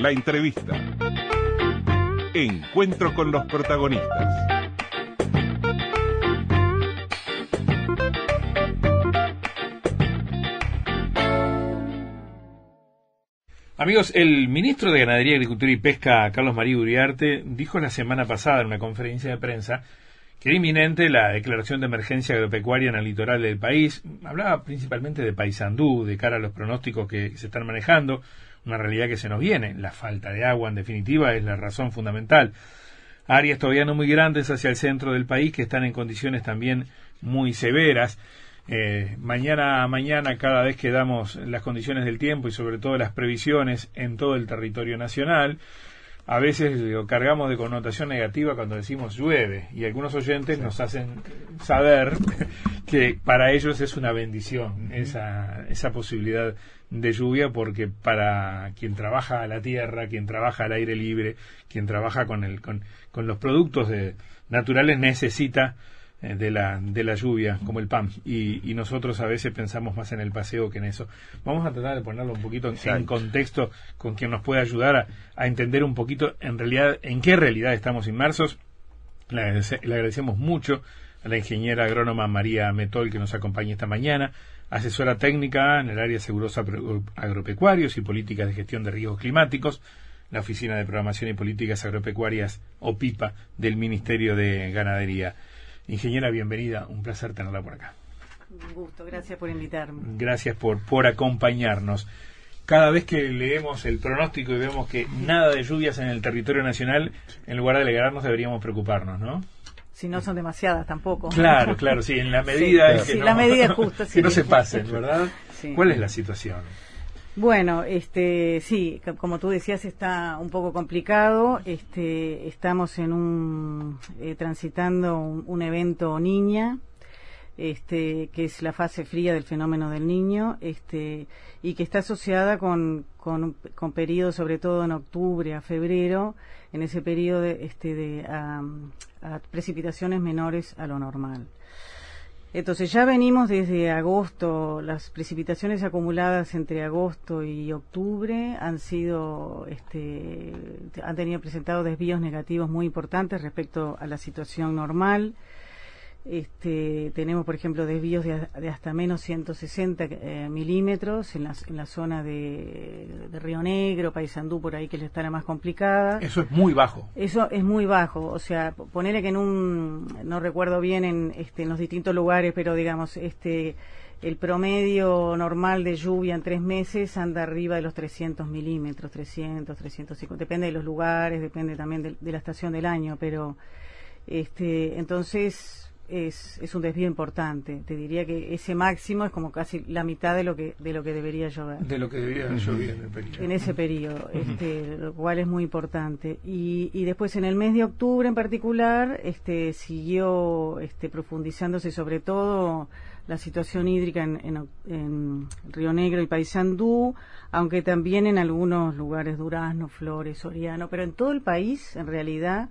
La entrevista. Encuentro con los protagonistas. Amigos, el ministro de Ganadería, Agricultura y Pesca, Carlos María Uriarte, dijo la semana pasada en una conferencia de prensa que era inminente la declaración de emergencia agropecuaria en el litoral del país. Hablaba principalmente de Paysandú, de cara a los pronósticos que se están manejando, una realidad que se nos viene. La falta de agua, en definitiva, es la razón fundamental. Áreas todavía no muy grandes hacia el centro del país que están en condiciones también muy severas. Eh, mañana a mañana, cada vez que damos las condiciones del tiempo y sobre todo las previsiones en todo el territorio nacional, a veces lo cargamos de connotación negativa cuando decimos llueve y algunos oyentes nos hacen saber que para ellos es una bendición esa, esa posibilidad de lluvia porque para quien trabaja a la tierra, quien trabaja al aire libre, quien trabaja con, el, con, con los productos de, naturales necesita eh, de la, de la lluvia, como el pan. Y, y, nosotros a veces pensamos más en el paseo que en eso. Vamos a tratar de ponerlo un poquito en, contexto con quien nos pueda ayudar a, a, entender un poquito en realidad en qué realidad estamos inmersos. Le, le, agradecemos mucho a la ingeniera agrónoma María Metol que nos acompaña esta mañana, asesora técnica en el área de seguros agropecuarios y políticas de gestión de riesgos climáticos la Oficina de Programación y Políticas Agropecuarias, OPIPA, del Ministerio de Ganadería. Ingeniera, bienvenida, un placer tenerla por acá. Un gusto, gracias por invitarme. Gracias por, por acompañarnos. Cada vez que leemos el pronóstico y vemos que nada de lluvias en el territorio nacional, en lugar de alegrarnos deberíamos preocuparnos, ¿no? Si no son demasiadas tampoco. Claro, claro, sí, en la medida sí, que, no, la medida justa, que no se pasen, ¿verdad? Sí. ¿Cuál es la situación? Bueno, este, sí, como tú decías, está un poco complicado. Este, estamos en un eh, transitando un, un, evento niña, este, que es la fase fría del fenómeno del niño, este, y que está asociada con, con, con periodos, sobre todo en octubre a febrero, en ese periodo de, este, de a precipitaciones menores a lo normal. Entonces ya venimos desde agosto, las precipitaciones acumuladas entre agosto y octubre han sido, este, han tenido presentado desvíos negativos muy importantes respecto a la situación normal. Este, tenemos, por ejemplo, desvíos de, de hasta menos 160 eh, milímetros en la, en la zona de, de, Río Negro, Paysandú, por ahí que está la más complicada. Eso es muy bajo. Eso es muy bajo. O sea, ponerle que en un, no recuerdo bien en, este, en los distintos lugares, pero digamos, este, el promedio normal de lluvia en tres meses anda arriba de los 300 milímetros, 300, 350. Depende de los lugares, depende también de, de la estación del año, pero este, entonces es, es un desvío importante. Te diría que ese máximo es como casi la mitad de lo que de lo que debería llover. De lo que debería llover en el periodo. En ese periodo, este, lo cual es muy importante. Y, y después en el mes de octubre en particular, este, siguió este, profundizándose sobre todo la situación hídrica en, en, en Río Negro y Paysandú, aunque también en algunos lugares Durazno, Flores, Soriano, pero en todo el país, en realidad,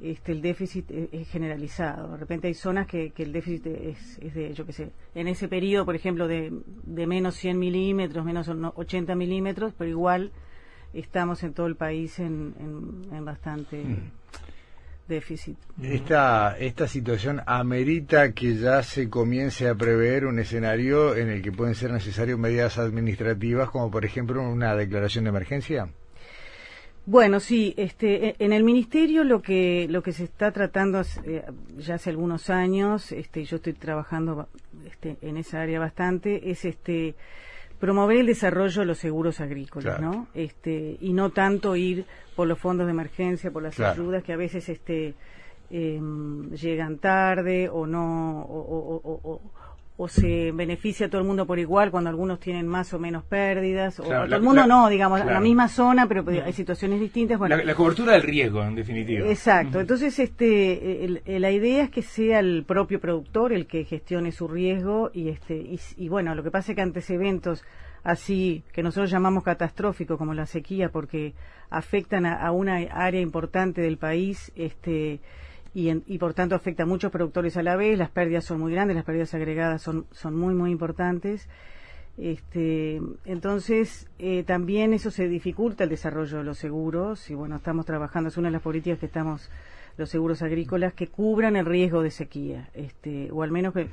este, el déficit es, generalizado. De repente hay zonas que, que el déficit es, es, de, yo qué sé, en ese periodo, por ejemplo, de, de menos 100 milímetros, menos 80 milímetros, pero igual estamos en todo el país en, en, en bastante mm. déficit. Esta, esta situación amerita que ya se comience a prever un escenario en el que pueden ser necesarias medidas administrativas, como por ejemplo una declaración de emergencia. Bueno, sí, este, e, en el ministerio lo que lo que se está tratando eh, ya hace algunos años, este, yo estoy trabajando este, en esa área bastante, es este promover el desarrollo de los seguros agrícolas, claro. ¿no? Este, y no tanto ir por los fondos de emergencia, por las claro. ayudas que a veces este eh, llegan tarde o no o, o, o, o se beneficia a todo el mundo por igual cuando algunos tienen más o menos pérdidas, o todo el mundo la, no, digamos, claro. la misma zona, pero hay situaciones distintas. Bueno, la, la, cobertura del riesgo, en definitiva. Exacto. Entonces, este, el, el, la idea es que sea el propio productor el que gestione su riesgo y, este, y, y bueno, lo que pasa es que ante eventos así que nosotros llamamos catastróficos como la sequía porque afectan a, a una área importante del país, este, y, en, y, por tanto afecta a muchos productores a la vez, las pérdidas son muy grandes, las pérdidas agregadas son, son muy, muy importantes. Este, entonces, eh, también eso se dificulta el desarrollo de los seguros y bueno, estamos trabajando, es una de las políticas que estamos, los seguros agrícolas, que cubran el riesgo de sequía, este, o al menos que,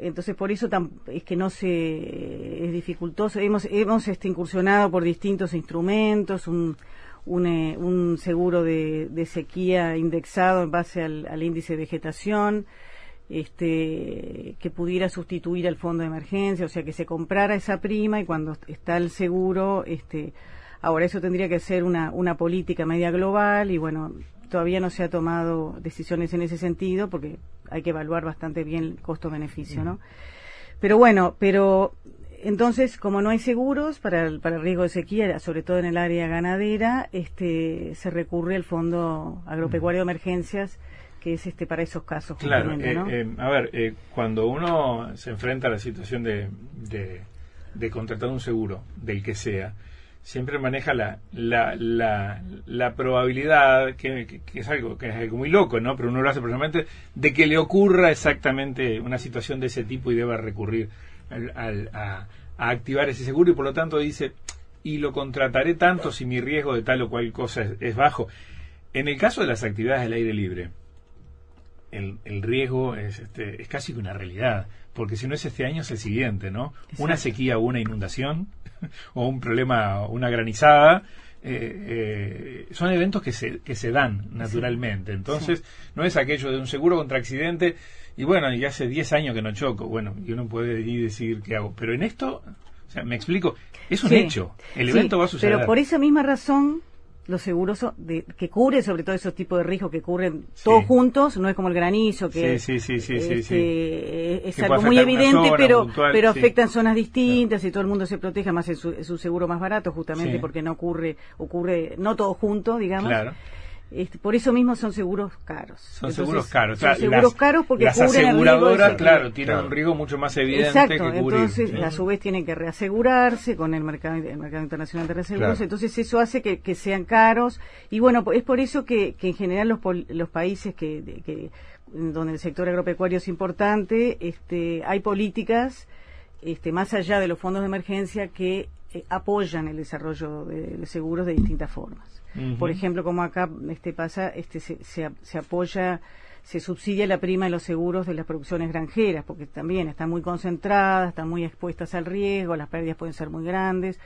entonces por eso es que no se, es dificultoso, hemos, hemos este, incursionado por distintos instrumentos, un, un, eh, un seguro de, de, sequía indexado en base al, al índice de vegetación, este, que pudiera sustituir al fondo de emergencia, o sea, que se comprara esa prima y cuando está el seguro, este, ahora eso tendría que ser una, una política media global y bueno, todavía no se ha tomado decisiones en ese sentido porque hay que evaluar bastante bien el costo-beneficio, ¿no? Pero bueno, pero entonces, como no hay seguros para el, para el riesgo de sequía, sobre todo en el área ganadera, este, se recurre al Fondo Agropecuario de Emergencias, que es este para esos casos. Claro, eh, eh, a ver, eh, cuando uno se enfrenta a la situación de, de, contratar un seguro, del que sea, siempre maneja la, la, la, probabilidad, que, es algo que es algo muy loco, ¿no? Pero uno lo hace personalmente, de que le ocurra exactamente una situación de ese tipo y deba recurrir al, a, activar ese seguro y por lo tanto dice, y lo contrataré tanto si mi riesgo de tal o cual cosa es bajo. En el caso de las actividades del aire libre, el, riesgo es, este, es casi que una realidad, porque si no es este año es el siguiente, ¿no? Una sequía o una inundación, o un problema, una granizada, eh, eh, son eventos que se, que se dan naturalmente. Entonces, no es aquello de un seguro contra accidente, y bueno, y hace 10 años que no choco, bueno, y uno puede ir decir qué hago. Pero en esto, o sea, me explico, es un hecho, el evento va a suceder. Pero por esa misma razón, los seguros de, que cubren sobre todo esos tipos de riesgos que cubren todos juntos, no es como el granizo que este, es algo muy evidente, pero pero afectan zonas distintas y todo el mundo se protege más es su, seguro más barato justamente porque no ocurre ocurre no todo junto, digamos. Claro. Este, por eso mismo son seguros caros. Son seguros caros. Son seguros caros porque las aseguradoras, claro, tienen un riesgo mucho más evidente Exacto, que cubrir. entonces a su vez tienen que reasegurarse con el mercado, el mercado internacional de reaseguros, entonces eso hace que, sean caros y bueno, es por eso que, en general los, los países que, que donde el sector agropecuario es importante, este, hay políticas este, más allá de los fondos de emergencia que eh, apoyan el desarrollo de seguros de distintas formas. Por ejemplo, como acá este pasa, este se, se, apoya se subsidia la prima de los seguros de las producciones granjeras, porque también están muy concentradas, están muy expuestas al riesgo, las pérdidas pueden ser muy grandes,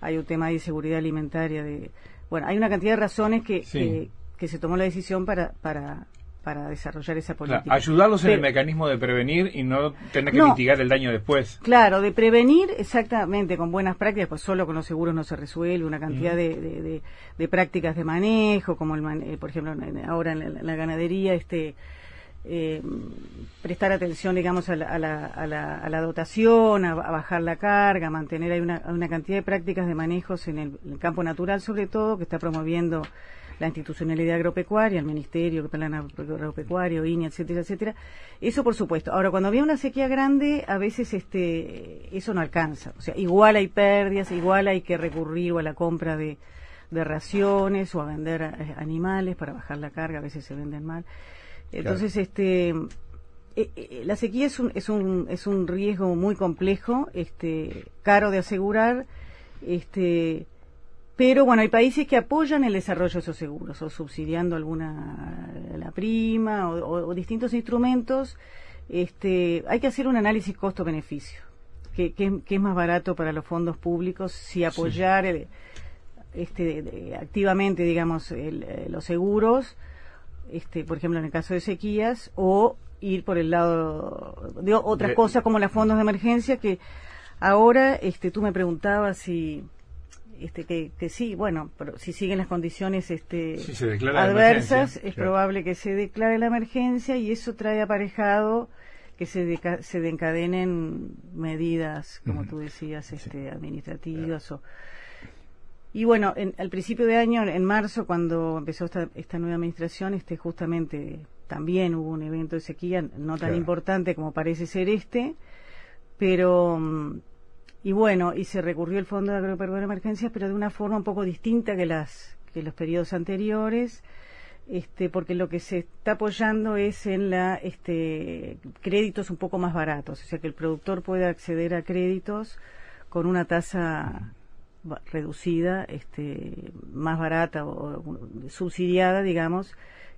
hay un tema de seguridad alimentaria, de bueno, hay una cantidad de razones que, que, que, se tomó la decisión para, para, para desarrollar esa política. ayudarlos en el mecanismo de prevenir y no tener que mitigar el daño después. Claro, de prevenir exactamente con buenas prácticas, pues solo con los seguros no se resuelve, una cantidad de, de, prácticas de manejo, como el eh, por ejemplo ahora en la, ganadería, este eh, prestar atención, digamos, a la, a la, a la, dotación, a, bajar la carga, mantener hay una, una cantidad de prácticas de manejos en el, campo natural, sobre todo, que está promoviendo la institucionalidad agropecuaria, el Ministerio, el Plan Agropecuario, INE, etcétera, etcétera. Eso por supuesto. Ahora, cuando había una sequía grande, a veces este eso no alcanza. O sea, igual hay pérdidas, igual hay que recurrir a la compra de, de raciones o a vender eh, animales para bajar la carga, a veces se venden mal. Entonces, este eh, eh, la sequía es un, es un es un riesgo muy complejo, este caro de asegurar, este pero bueno, hay países que apoyan el desarrollo de esos seguros, o subsidiando alguna la prima, o, distintos instrumentos. Este, hay que hacer un análisis costo-beneficio. ¿Qué, es más barato para los fondos públicos si apoyar este, activamente, digamos, eh, los seguros, este, por ejemplo, en el caso de sequías, o ir por el lado de otras cosas como los fondos de emergencia que ahora este, tú me preguntabas si este, que, que, sí, bueno, pero si siguen las condiciones este, adversas, es probable que se declare la emergencia y eso trae aparejado que se, se encadenen medidas, como tú decías, este, administrativas o y bueno, en, al principio de año, en marzo, cuando empezó esta, esta nueva administración, este justamente también hubo un evento de sequía, no tan importante como parece ser este, pero y bueno, y se recurrió el Fondo de Agropecuario de Emergencias, pero de una forma un poco distinta que las que los periodos anteriores, este, porque lo que se está apoyando es en la este, créditos un poco más baratos, o sea que el productor puede acceder a créditos con una tasa reducida, este, más barata o, subsidiada, digamos,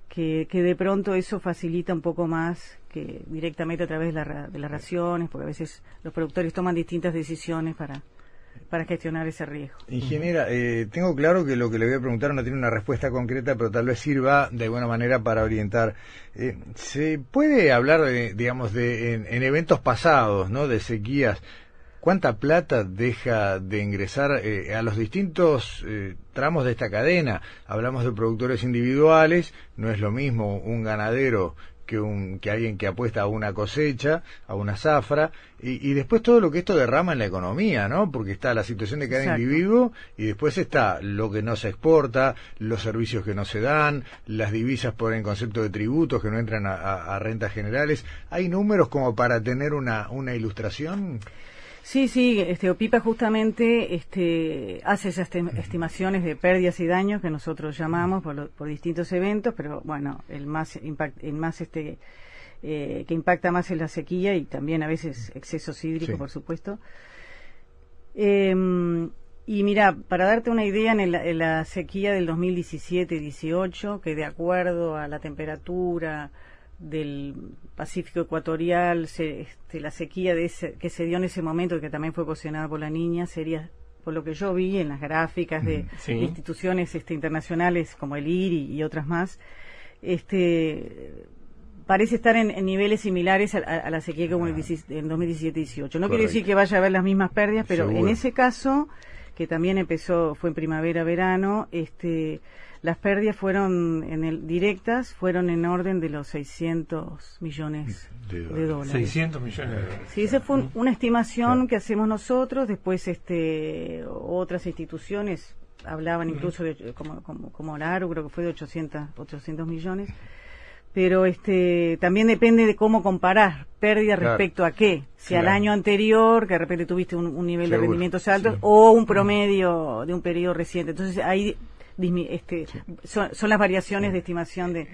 que, que, de pronto eso facilita un poco más que directamente a través de, la, de las raciones, porque a veces los productores toman distintas decisiones para, para gestionar ese riesgo. Ingeniera, eh, tengo claro que lo que le voy a preguntar no tiene una respuesta concreta, pero tal vez sirva de alguna manera para orientar. Eh, ¿Se puede hablar, digamos, de en, eventos pasados, ¿no? De sequías. ¿Cuánta plata deja de ingresar eh, a los distintos tramos de esta cadena? Hablamos de productores individuales, no es lo mismo un ganadero que, un, que alguien que apuesta a una cosecha, a una zafra, y, después todo lo que esto derrama en la economía, ¿no? Porque está la situación de cada individuo y después está lo que no se exporta, los servicios que no se dan, las divisas por el concepto de tributos que no entran a, rentas generales. ¿Hay números como para tener una, una ilustración? Sí, sí, este, OPIPA justamente este, hace esas estimaciones de pérdidas y daños que nosotros llamamos por, por distintos eventos, pero bueno, el más, el más este, eh, que impacta más es la sequía y también a veces exceso hídrico, por supuesto. Em, y mira, para darte una idea, en, en la sequía del 2017-18, que de acuerdo a la temperatura, del Pacífico Ecuatorial, este, la sequía de que se dio en ese momento, que también fue ocasionada por la niña, sería, por lo que yo vi en las gráficas de, mm, instituciones este, internacionales como el IRI y otras más, este parece estar en, niveles similares a, la sequía como en 2017-18. No quiere decir que vaya a haber las mismas pérdidas, pero en ese caso, que también empezó, fue en primavera-verano, este las pérdidas fueron en el, directas fueron en orden de los 600 millones de, dólares. 600 millones de dólares. Sí, esa fue una estimación que hacemos nosotros. Después, este, otras instituciones hablaban incluso de, como, como, como creo que fue de 800, 800 millones. Pero este, también depende de cómo comparar pérdida respecto a qué. Si al año anterior, que de repente tuviste un, nivel de rendimientos altos, o un promedio de un periodo reciente. Entonces ahí este, son, las variaciones de estimación de,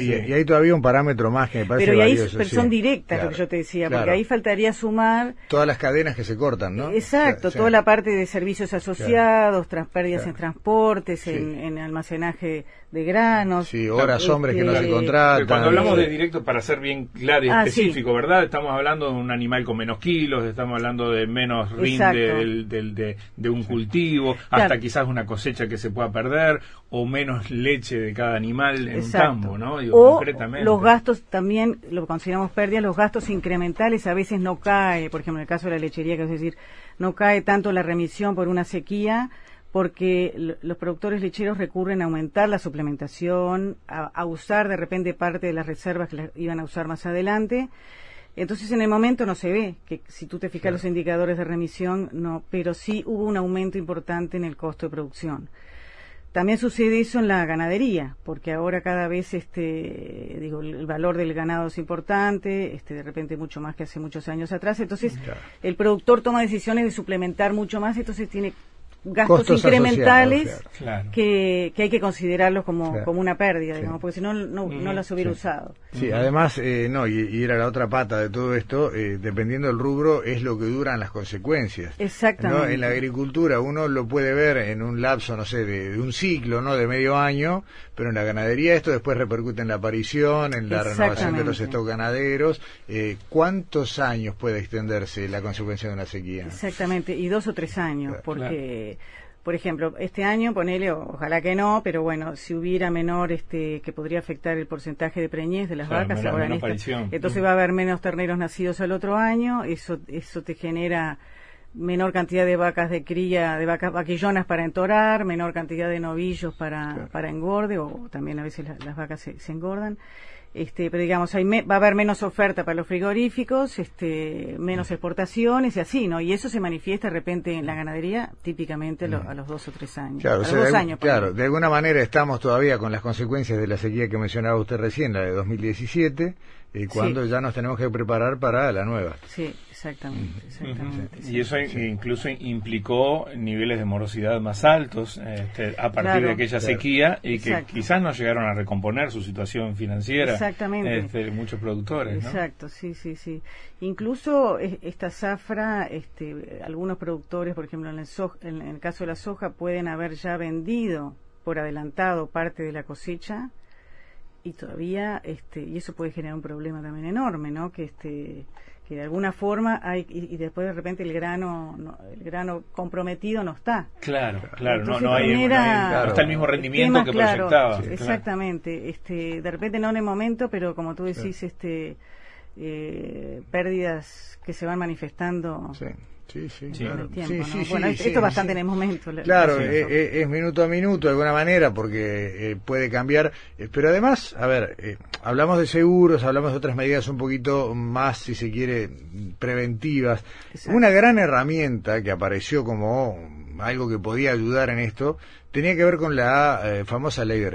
y, hay todavía un parámetro más que me parece Pero ahí son directas, lo que yo te decía, porque ahí faltaría sumar... Todas las cadenas que se cortan, ¿no? Exacto, toda la parte de servicios asociados, tras pérdidas en transportes, en, almacenaje de granos. Sí, horas hombres que no se contratan. Cuando hablamos de directo, para ser bien claro y ah, específico, ¿verdad? Estamos hablando de un animal con menos kilos, estamos hablando de menos rinde del, de, un cultivo, hasta quizás una cosecha que se pueda perder o menos leche de cada animal en un campo, ¿no? o los gastos también, lo consideramos pérdida, los gastos incrementales a veces no cae, por ejemplo en el caso de la lechería, que es decir, no cae tanto la remisión por una sequía, porque los productores lecheros recurren a aumentar la suplementación, a, usar de repente parte de las reservas que las iban a usar más adelante. Entonces en el momento no se ve, que si tú te fijas los indicadores de remisión, no, pero sí hubo un aumento importante en el costo de producción. También sucede eso en la ganadería, porque ahora cada vez este digo el valor del ganado es importante, este de repente mucho más que hace muchos años atrás, entonces el productor toma decisiones de suplementar mucho más, entonces tiene gastos incrementales que, que, hay que considerarlos como, como una pérdida, digamos, porque si no, no, las hubiera usado. Sí, además, eh, no, y, era la otra pata de todo esto, eh, dependiendo del rubro, es lo que duran las consecuencias. Exactamente. En la agricultura uno lo puede ver en un lapso, no sé, de, un ciclo, ¿no? De medio año, pero en la ganadería esto después repercute en la aparición, en la renovación de los stocks ganaderos. Eh, ¿Cuántos años puede extenderse la consecuencia de una sequía? Exactamente, y dos o tres años, porque por ejemplo, este año, ponele, ojalá que no, pero bueno, si hubiera menor, este, que podría afectar el porcentaje de preñez de las vacas, ahora entonces va a haber menos terneros nacidos al otro año, eso, eso te genera menor cantidad de vacas de cría, de vacas vaquillonas para entorar, menor cantidad de novillos para, para engorde, o también a veces las vacas se engordan. Este, pero digamos, hay va a haber menos oferta para los frigoríficos, este, menos exportaciones y así, ¿no? Y eso se manifiesta de repente en la ganadería, típicamente a los dos o tres años. Claro, de, años, claro de alguna manera estamos todavía con las consecuencias de la sequía que mencionaba usted recién, la de 2017, eh, cuando ya nos tenemos que preparar para la nueva. Sí, exactamente. exactamente Y eso incluso implicó niveles de morosidad más altos este, a partir de aquella sequía y que quizás no llegaron a recomponer su situación financiera. Exactamente. Este, muchos productores. Exacto, sí, sí, sí. Incluso esta zafra, este, algunos productores, por ejemplo, en el, en el caso de la soja, pueden haber ya vendido por adelantado parte de la cosecha y todavía este y eso puede generar un problema también enorme no que este que de alguna forma hay y, después de repente el grano el grano comprometido no está. Claro claro no, no, hay, está el mismo rendimiento que proyectaba. Exactamente este de repente no en el momento pero como tú decís este eh, pérdidas que se van manifestando Sí, sí, claro. bueno, esto bastante en el momento. Claro, eh, eh, es, minuto a minuto de alguna manera porque eh, puede cambiar. pero además, a ver, hablamos de seguros, hablamos de otras medidas un poquito más, si se quiere, preventivas. Una gran herramienta que apareció como algo que podía ayudar en esto tenía que ver con la famosa ley de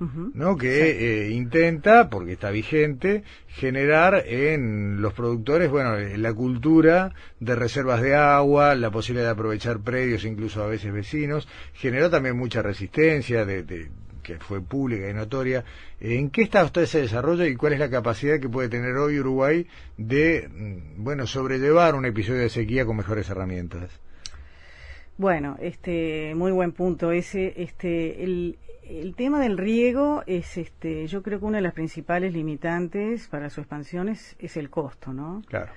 ¿no? que eh, intenta, porque está vigente, generar en los productores, bueno, eh, la cultura de reservas de agua, la posibilidad de aprovechar predios, incluso a veces vecinos, generó también mucha resistencia de, que fue pública y notoria. ¿En qué está usted ese desarrollo y cuál es la capacidad que puede tener hoy Uruguay de, mm, bueno, sobrellevar un episodio de sequía con mejores herramientas? Bueno, este, muy buen punto ese. Este, el, el tema del riego es, este, yo creo que una de las principales limitantes para su expansión es, el costo, ¿no? Claro.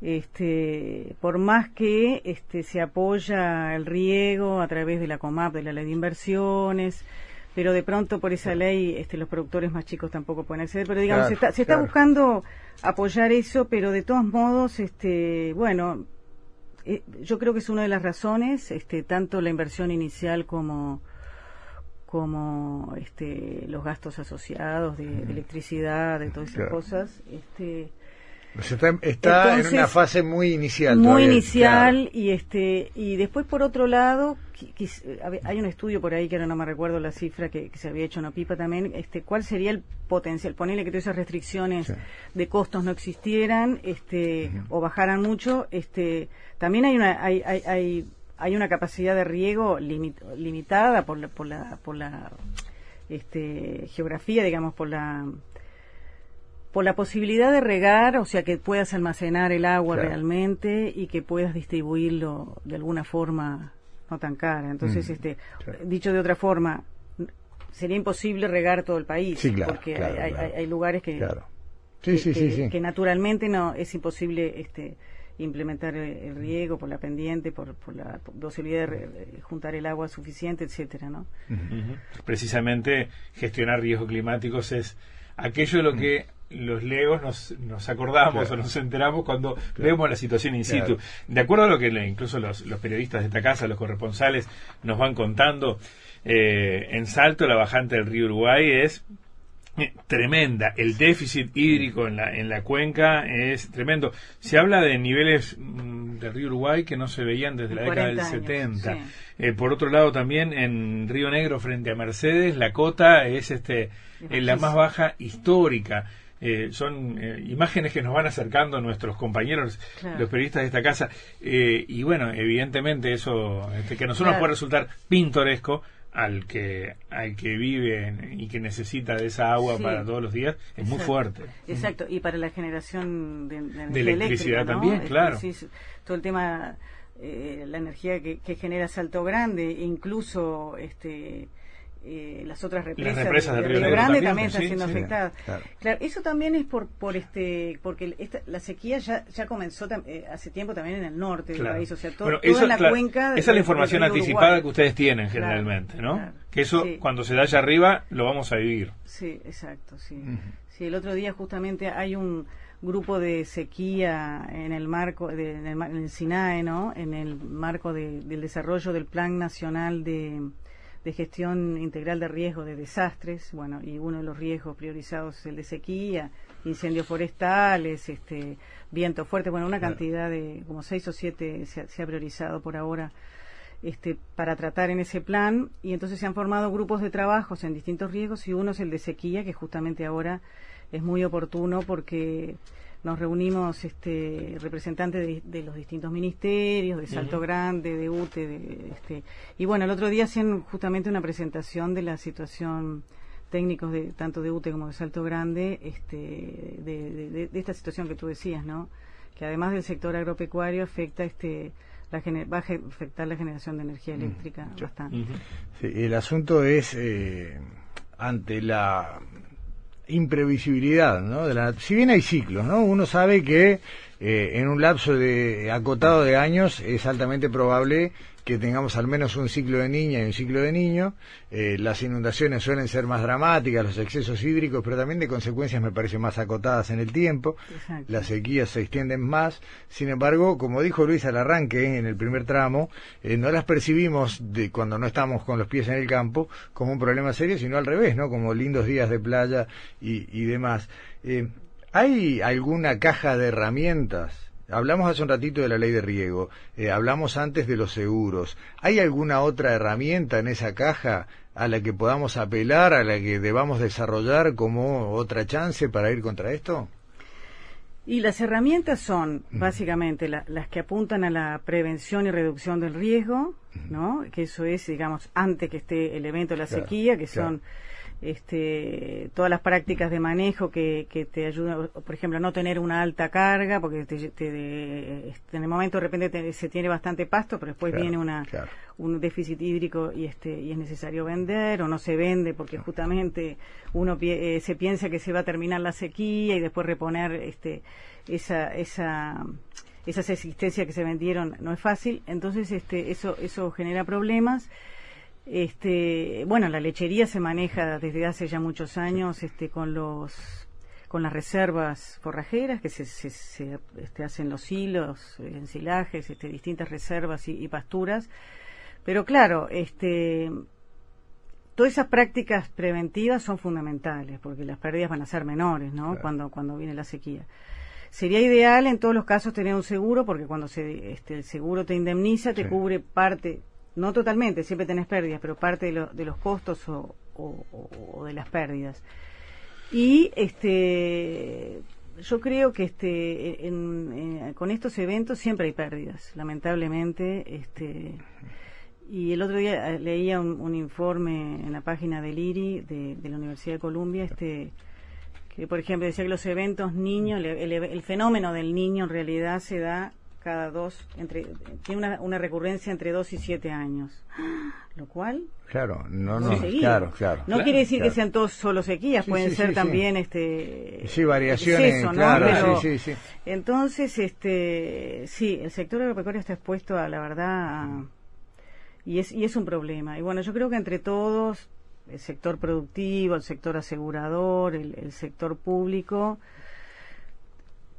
Este, por más que este, se apoya el riego a través de la COMAP, de la ley de inversiones, pero de pronto por esa ley este, los productores más chicos tampoco pueden acceder, pero digamos, se está, se está buscando apoyar eso, pero de todos modos, este, bueno, eh, yo creo que es una de las razones, este, tanto la inversión inicial como como este, los gastos asociados de, electricidad, de todas esas cosas. Este, pues está, en una fase muy inicial. Muy inicial y este y después por otro lado hay un estudio por ahí que ahora no me recuerdo la cifra que, se había hecho en OPIPA también. Este, ¿cuál sería el potencial? Ponerle que todas esas restricciones de costos no existieran, este, o bajaran mucho. Este, también hay una hay, hay hay una capacidad de riego limitada por la, por la, por la este, geografía, digamos, por la por la posibilidad de regar, o sea, que puedas almacenar el agua realmente y que puedas distribuirlo de alguna forma no tan cara. Entonces, este, dicho de otra forma, sería imposible regar todo el país, porque hay, hay, lugares que, que, naturalmente no es imposible este, implementar el, riego por la pendiente, por, la posibilidad de, juntar el agua suficiente, etcétera, ¿no? Precisamente gestionar riesgos climáticos es aquello de lo que los legos nos, nos acordamos o nos enteramos cuando vemos la situación in situ. De acuerdo a lo que incluso los, los, periodistas de esta casa, los corresponsales, nos van contando, eh, en Salto la bajante del río Uruguay es tremenda. El déficit hídrico en la, en la cuenca es tremendo. Se habla de niveles mm, del río Uruguay que no se veían desde la década del 70. Eh, por otro lado, también en Río Negro, frente a Mercedes, la cota es este la más baja histórica. Eh, son eh, imágenes que nos van acercando nuestros compañeros, los periodistas de esta casa. y bueno, evidentemente eso este, que a nosotros nos puede resultar pintoresco, al que al que vive y que necesita de esa agua para todos los días es muy fuerte. Exacto, y para la generación de, de, electricidad también, este, claro. todo el tema, eh, la energía que, que, genera Salto Grande, incluso este eh, las otras represas, de, Río, Grande también, están siendo afectadas. Claro. eso también es por por este porque esta, la sequía ya ya comenzó eh, hace tiempo también en el norte del país, o sea, todo, toda la cuenca. Esa es la información anticipada que ustedes tienen generalmente, ¿no? Que eso cuando se da allá arriba lo vamos a vivir. Sí, exacto, sí. Sí, el otro día justamente hay un grupo de sequía en el marco de, en, el, SINAE, ¿no? En el marco del desarrollo del Plan Nacional de de gestión integral de riesgo de desastres, bueno, y uno de los riesgos priorizados es el de sequía, incendios forestales, este, viento fuerte, bueno, una cantidad de como seis o siete se, ha priorizado por ahora este, para tratar en ese plan y entonces se han formado grupos de trabajos en distintos riesgos y uno es el de sequía que justamente ahora es muy oportuno porque nos reunimos este, representantes de, los distintos ministerios, de Salto Grande, de UTE, de, este, y bueno, el otro día hacían justamente una presentación de la situación técnicos de tanto de UTE como de Salto Grande, este, de, esta situación que tú decías, ¿no? Que además del sector agropecuario afecta este la va a afectar la generación de energía eléctrica bastante. Sí, el asunto es eh, ante la imprevisibilidad, ¿no? De la, si bien hay ciclos, ¿no? Uno sabe que eh, en un lapso de acotado de años es altamente probable que tengamos al menos un ciclo de niña y un ciclo de niño. Eh, las inundaciones suelen ser más dramáticas, los excesos hídricos, pero también de consecuencias me parecen más acotadas en el tiempo. Las sequías se extienden más. Sin embargo, como dijo Luis al arranque en el primer tramo, eh, no las percibimos de cuando no estamos con los pies en el campo como un problema serio, sino al revés, ¿no? Como lindos días de playa y, y demás. Eh, ¿Hay alguna caja de herramientas Hablamos hace un ratito de la ley de riego, eh, hablamos antes de los seguros. ¿Hay alguna otra herramienta en esa caja a la que podamos apelar, a la que debamos desarrollar como otra chance para ir contra esto? Y las herramientas son básicamente las que apuntan a la prevención y reducción del riesgo, ¿no? Que eso es, digamos, antes que esté el evento de la sequía, que son este, todas las prácticas de manejo que, que te ayudan, por ejemplo, a no tener una alta carga, porque te, este, en el momento de repente se tiene bastante pasto, pero después viene una, un déficit hídrico y, este, y es necesario vender, o no se vende porque justamente uno eh, se piensa que se va a terminar la sequía y después reponer este, esa, esa, esas existencias que se vendieron no es fácil, entonces este, eso, eso genera problemas. Este, bueno, la lechería se maneja desde hace ya muchos años este, con los con las reservas forrajeras que se, se, este, hacen los hilos, ensilajes, este, distintas reservas y, pasturas. Pero claro, este, todas esas prácticas preventivas son fundamentales porque las pérdidas van a ser menores, ¿no? Cuando, cuando viene la sequía. Sería ideal en todos los casos tener un seguro porque cuando se, este, el seguro te indemniza, te cubre parte no totalmente, siempre tenés pérdidas, pero parte de, los costos o, de las pérdidas. Y este, yo creo que este, con estos eventos siempre hay pérdidas, lamentablemente. Este, y el otro día eh, leía un, informe en la página del IRI de, la Universidad de Columbia, este, que por ejemplo decía que los eventos niños, el fenómeno del niño en realidad se da cada dos, entre, tiene una, recurrencia entre dos y siete años. Lo cual. Claro, no, no, claro, claro. No quiere decir que sean todos solo sequías, pueden ser también, este. Sí, variaciones, claro, sí, sí, Entonces, este, sí, el sector agropecuario está expuesto a la verdad, y es, y es un problema. Y bueno, yo creo que entre todos, el sector productivo, el sector asegurador, el sector público,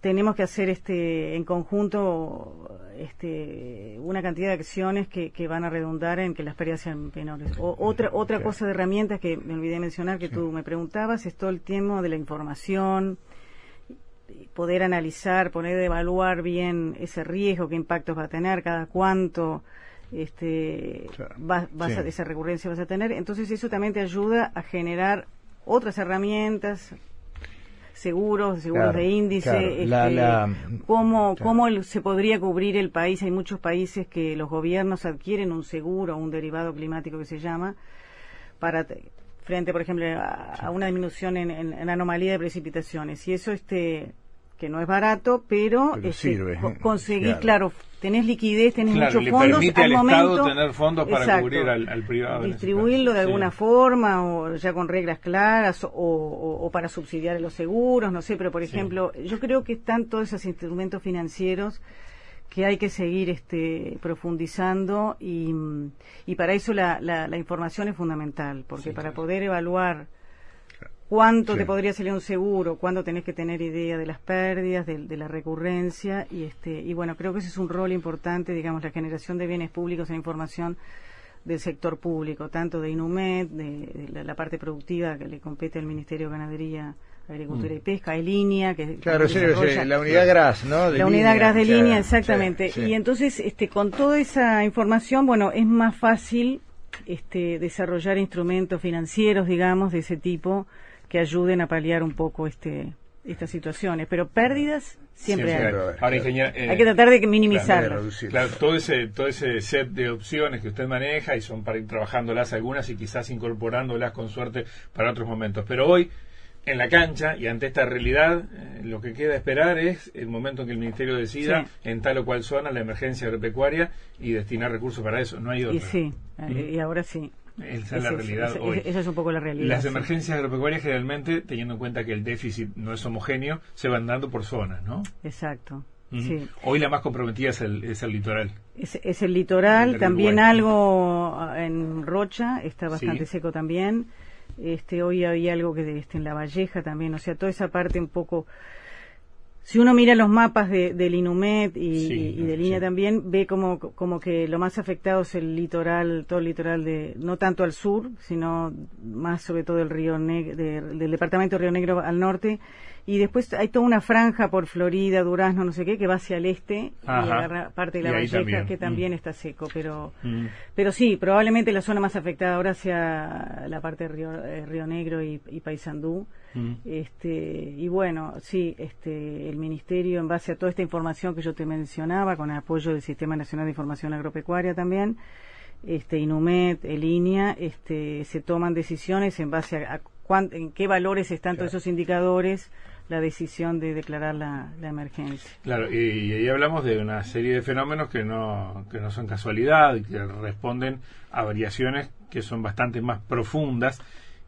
tenemos que hacer este en conjunto este una cantidad de acciones que, que van a redundar en que las pérdidas sean menores. O, otra otra cosa de herramientas que me olvidé mencionar que tú me preguntabas es todo el tema de la información, poder analizar, poder evaluar bien ese riesgo, qué impactos va a tener, cada cuánto este va, esa recurrencia vas a tener. Entonces eso también te ayuda a generar otras herramientas, seguros, seguros de índice, este, cómo, cómo se podría cubrir el país. Hay muchos países que los gobiernos adquieren un seguro, un derivado climático que se llama, para frente, por ejemplo, a, una disminución en, en, anomalía de precipitaciones. Y eso este que no es barato, pero, este, sirve. conseguir, claro. tenés liquidez, tenés muchos fondos. Permite al, Estado tener fondos para cubrir al, privado. Distribuirlo de alguna forma, o ya con reglas claras, o, o, para subsidiar los seguros, no sé, pero por ejemplo, yo creo que están todos esos instrumentos financieros que hay que seguir este, profundizando y, y para eso la, la, información es fundamental, porque para poder evaluar cuánto te podría salir un seguro, cuándo tenés que tener idea de las pérdidas, de, la recurrencia y este y bueno, creo que ese es un rol importante, digamos, la generación de bienes públicos e información del sector público, tanto de INUMED, de, la, parte productiva que le compete al Ministerio de Ganadería, Agricultura y mm. Pesca, hay línea que claro, sí, la unidad GRAS, ¿no? la unidad GRAS de línea, exactamente. Y entonces, este, con toda esa información, bueno, es más fácil este, desarrollar instrumentos financieros, digamos, de ese tipo que ayuden a paliar un poco este estas situaciones. Pero pérdidas siempre, Siempre hay. hay. Ahora, ingeniera, eh, Hay que tratar de minimizarlas. Claro, todo ese, todo ese set de opciones que usted maneja y son para ir trabajándolas algunas y quizás incorporándolas con suerte para otros momentos. Pero hoy, en la cancha y ante esta realidad, eh, lo que queda esperar es el momento en que el Ministerio decida Sí. en tal o cual zona la emergencia agropecuaria y destinar recursos para eso. No hay otra. Y sí, Ujú. y ahora sí. Esa es la realidad hoy. ese- Esa es un poco la realidad. Las sí. emergencias agropecuarias generalmente, teniendo en cuenta que el déficit no es homogéneo, se van dando por zonas, ¿no? Exacto. Sí. Hoy la más comprometida es el, es el litoral. Es, es el litoral, El también Uruguay. algo ah, en Rocha, está bastante Sí. seco también. Este, hoy había algo que este, en La Valleja también, o sea, toda esa parte un poco... Si uno mira los mapas de, del Inumet y, Sí, y- y de línea sí. también, ve como, como que lo más afectado es el litoral, todo el litoral de, no tanto al sur, sino más sobre todo el río Neg- de- del departamento de Río Negro al norte. Y después hay toda una franja por Florida, Durazno, no sé qué, que va hacia el este y Ajá. agarra parte de la Y Valleja, también. que también Mm. está seco, pero Mm. pero sí, probablemente la zona más afectada ahora sea la parte de Río, eh, Río Negro y, y Paysandú. Mm. Este, y bueno, sí, este, el Ministerio, en base a toda esta información que yo te mencionaba, con el apoyo del Sistema Nacional de Información Agropecuaria también, este, INUMET, ELINIA, este, se toman decisiones en base a, a cuán- en qué valores están todos esos indicadores, la decisión de declarar la, la emergencia. Claro, y, y ahí hablamos de una serie de fenómenos que no, que no son casualidad, que responden a variaciones que son bastante más profundas.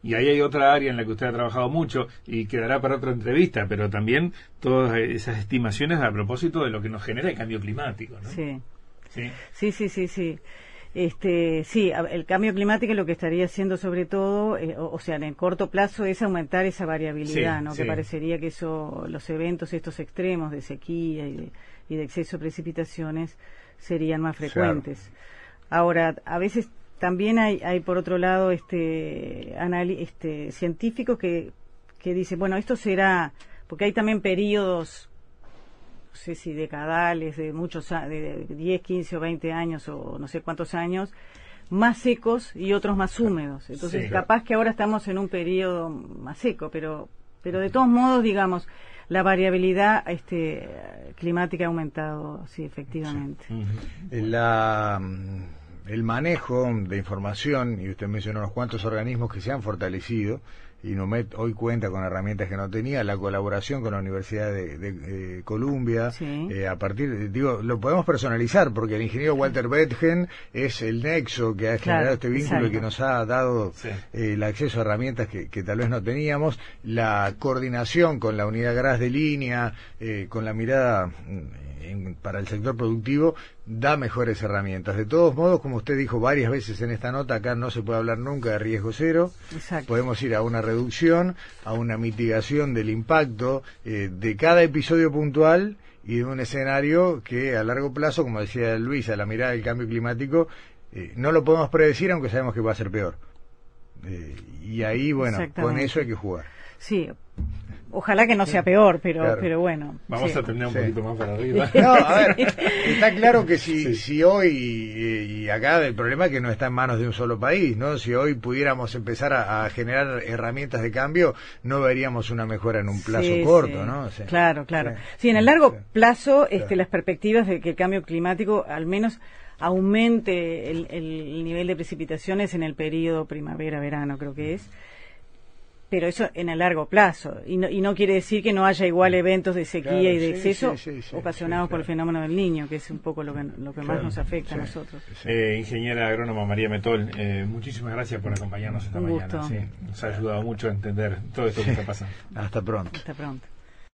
Y ahí hay otra área en la que usted ha trabajado mucho y quedará para otra entrevista, pero también todas esas estimaciones a propósito de lo que nos genera el cambio climático. ¿no? Sí. Sí. Sí, sí, sí, sí. Este, sí, el cambio climático lo que estaría haciendo sobre todo, eh, o, o sea, en el corto plazo es aumentar esa variabilidad, Sí, ¿no? sí. Que parecería que eso, los eventos estos extremos de sequía y de, y de exceso de precipitaciones serían más frecuentes. Ahora, a veces también hay, hay por otro lado, este, este, científicos que, que dicen, bueno, esto será, porque hay también periodos no sé si decadales, de muchos de de 10, 15 o 20 años o no sé cuántos años, más secos y otros más húmedos. Entonces, Sí. capaz que ahora estamos en un periodo más seco, pero pero de todos modos, digamos, la variabilidad este climática ha aumentado, sí, efectivamente. Ujú. La, mm, el manejo de información, y usted mencionó unos cuantos organismos que se han fortalecido, y Numet hoy cuenta con herramientas que no tenía, la colaboración con la Universidad de, de, eh, Columbia, Sí. eh, a partir, de- digo, lo podemos personalizar, porque el ingeniero Walter Betgen es el nexo que ha Claro, generado este vínculo y que nos ha dado Sí. eh, el acceso a herramientas que, que tal vez no teníamos, la coordinación con la unidad GRAS de línea, eh, con la mirada mm, para el sector productivo, da mejores herramientas. De todos modos, como usted dijo varias veces en esta nota, acá no se puede hablar nunca de riesgo cero. Exacto. Podemos ir a una reducción, a una mitigación del impacto eh, de cada episodio puntual y de un escenario que a largo plazo, como decía Luis, a la mirada del cambio climático, eh, no lo podemos predecir, aunque sabemos que va a ser peor. Eh, y ahí, bueno, con eso hay que jugar. Sí. Ojalá que no sea peor, pero Claro. pero bueno. Vamos sí. a terminar un Sí. poquito más para arriba. No, a ver, está claro que si, Sí. si hoy, y acá el problema es que no está en manos de un solo país, ¿no? Si hoy pudiéramos empezar a, a generar herramientas de cambio, no veríamos una mejora en un plazo Sí, corto, sí. ¿no? Sí. Claro, claro. Sí. Sí, en el largo Sí. plazo, este, Claro. las perspectivas de que el cambio climático al menos aumente el, el nivel de precipitaciones en el periodo primavera-verano, creo que es. Pero eso en el largo plazo. Y no, y no quiere decir que no haya igual eventos de sequía Claro, y de sí, exceso sí, sí, sí, ocasionados sí, por el fenómeno del niño, que es un poco lo que, lo que más Claro, nos afecta a sí. nosotros. Eh, ingeniera agrónoma María Metol, eh, muchísimas gracias por acompañarnos esta Un mañana. nos ha ayudado mucho a entender todo esto que está pasando. Hasta pronto. Hasta pronto.